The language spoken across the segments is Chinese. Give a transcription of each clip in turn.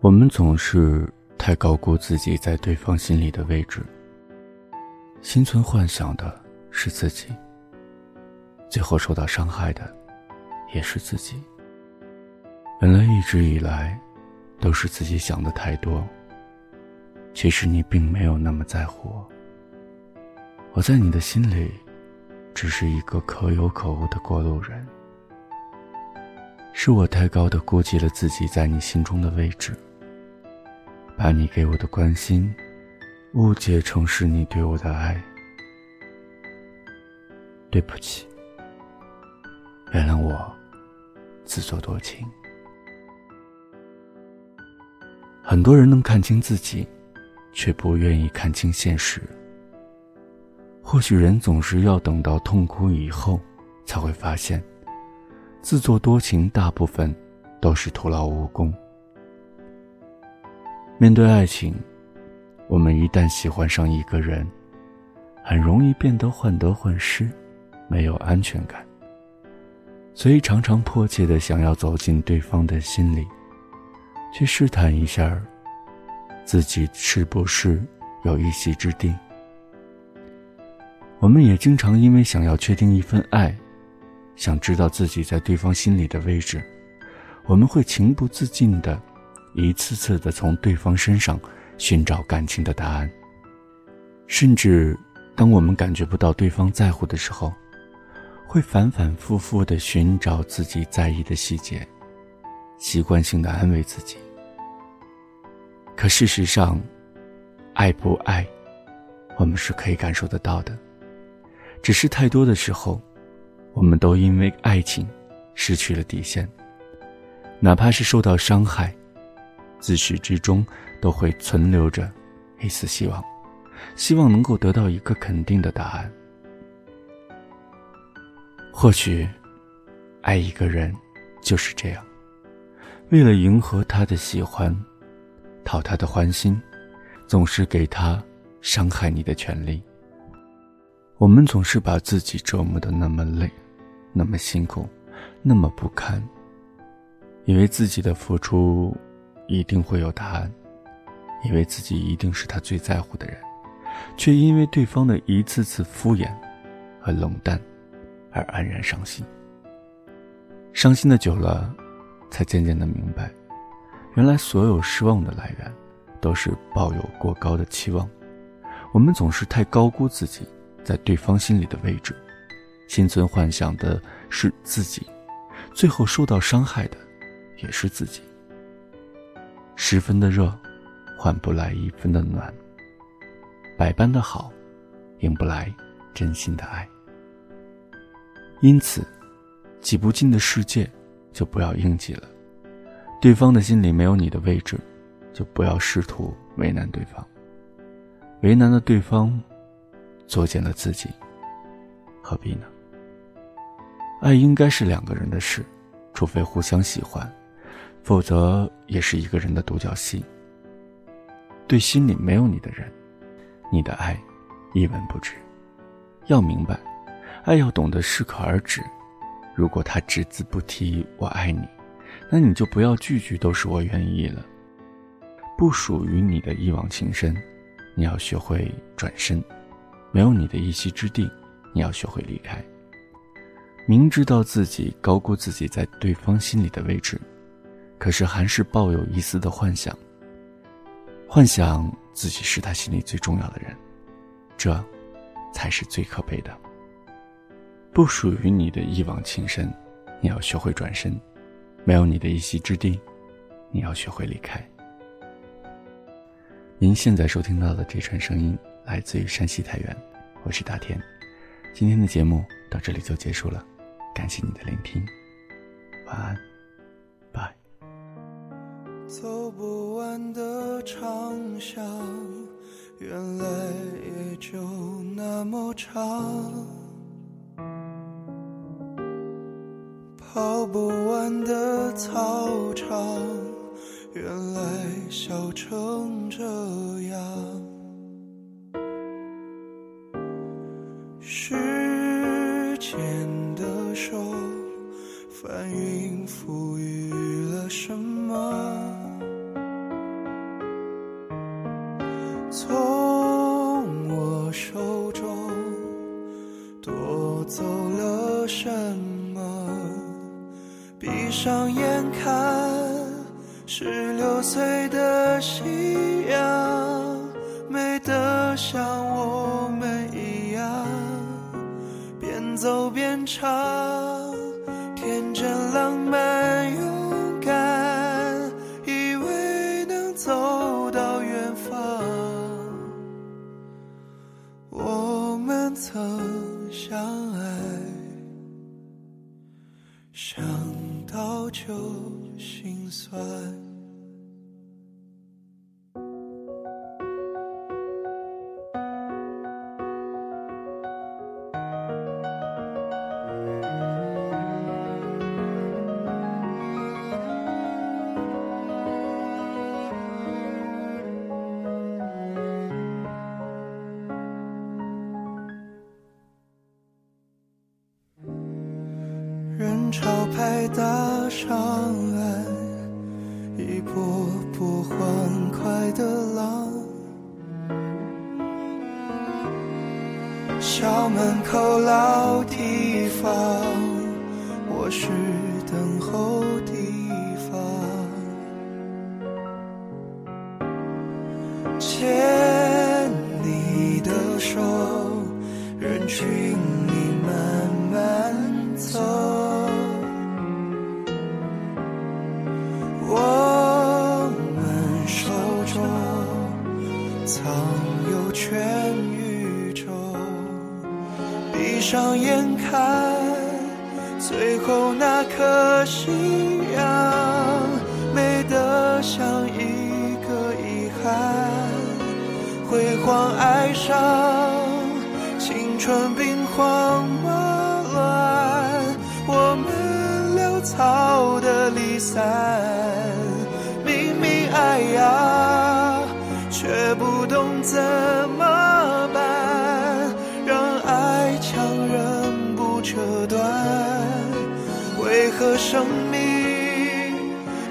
我们总是太高估自己在对方心里的位置，心存幻想的是自己，最后受到伤害的也是自己。原来一直以来，都是自己想的太多。其实你并没有那么在乎我，我在你的心里，只是一个可有可无的过路人。是我太高的估计了自己在你心中的位置。把你给我的关心，误解成是你对我的爱。对不起，原谅我自作多情。很多人能看清自己，却不愿意看清现实。或许人总是要等到痛苦以后，才会发现，自作多情大部分都是徒劳无功。面对爱情，我们一旦喜欢上一个人，很容易变得患得患失，没有安全感，所以常常迫切的想要走进对方的心里，去试探一下自己是不是有一席之地。我们也经常因为想要确定一份爱，想知道自己在对方心里的位置，我们会情不自禁的。一次次的从对方身上寻找感情的答案，甚至当我们感觉不到对方在乎的时候，会反反复复的寻找自己在意的细节，习惯性的安慰自己。可事实上，爱不爱，我们是可以感受得到的，只是太多的时候，我们都因为爱情失去了底线，哪怕是受到伤害。自始至终都会存留着一丝希望，希望能够得到一个肯定的答案。或许，爱一个人就是这样，为了迎合他的喜欢，讨他的欢心，总是给他伤害你的权利。我们总是把自己折磨的那么累，那么辛苦，那么不堪，以为自己的付出。一定会有答案，以为自己一定是他最在乎的人，却因为对方的一次次敷衍和冷淡而黯然伤心。伤心的久了，才渐渐的明白，原来所有失望的来源都是抱有过高的期望。我们总是太高估自己在对方心里的位置，心存幻想的是自己，最后受到伤害的也是自己。十分的热，换不来一分的暖；百般的好，赢不来真心的爱。因此，挤不进的世界，就不要硬挤了。对方的心里没有你的位置，就不要试图为难对方。为难了对方，作践了自己，何必呢？爱应该是两个人的事，除非互相喜欢。否则也是一个人的独角戏。对心里没有你的人，你的爱一文不值。要明白，爱要懂得适可而止。如果他只字不提“我爱你”，那你就不要句句都是我愿意了。不属于你的一往情深，你要学会转身；没有你的一席之地，你要学会离开。明知道自己高估自己在对方心里的位置。可是还是抱有一丝的幻想，幻想自己是他心里最重要的人，这，才是最可悲的。不属于你的一往情深，你要学会转身；没有你的一席之地，你要学会离开。您现在收听到的这串声音来自于山西太原，我是大天。今天的节目到这里就结束了，感谢你的聆听，晚安。拜走不完的长巷，原来也就那么长。跑不完的操场，原来笑成这样。时间，翻云覆雨了什么从我手中夺走了什么闭上眼看十六岁的夕阳美得像我们一样边走边唱想到就心酸。潮拍打上岸，一波波欢快的浪。校门口老地方，我是等候地方。牵你的手，人群上眼看，最后那颗夕阳，美得像一个遗憾。辉煌爱上青春兵荒马乱，我们潦草的离散。明明爱呀，却不懂怎的生命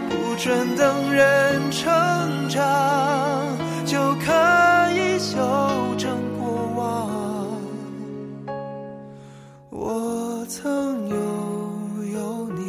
不准等人成长，就可以修正过往？我曾拥有你，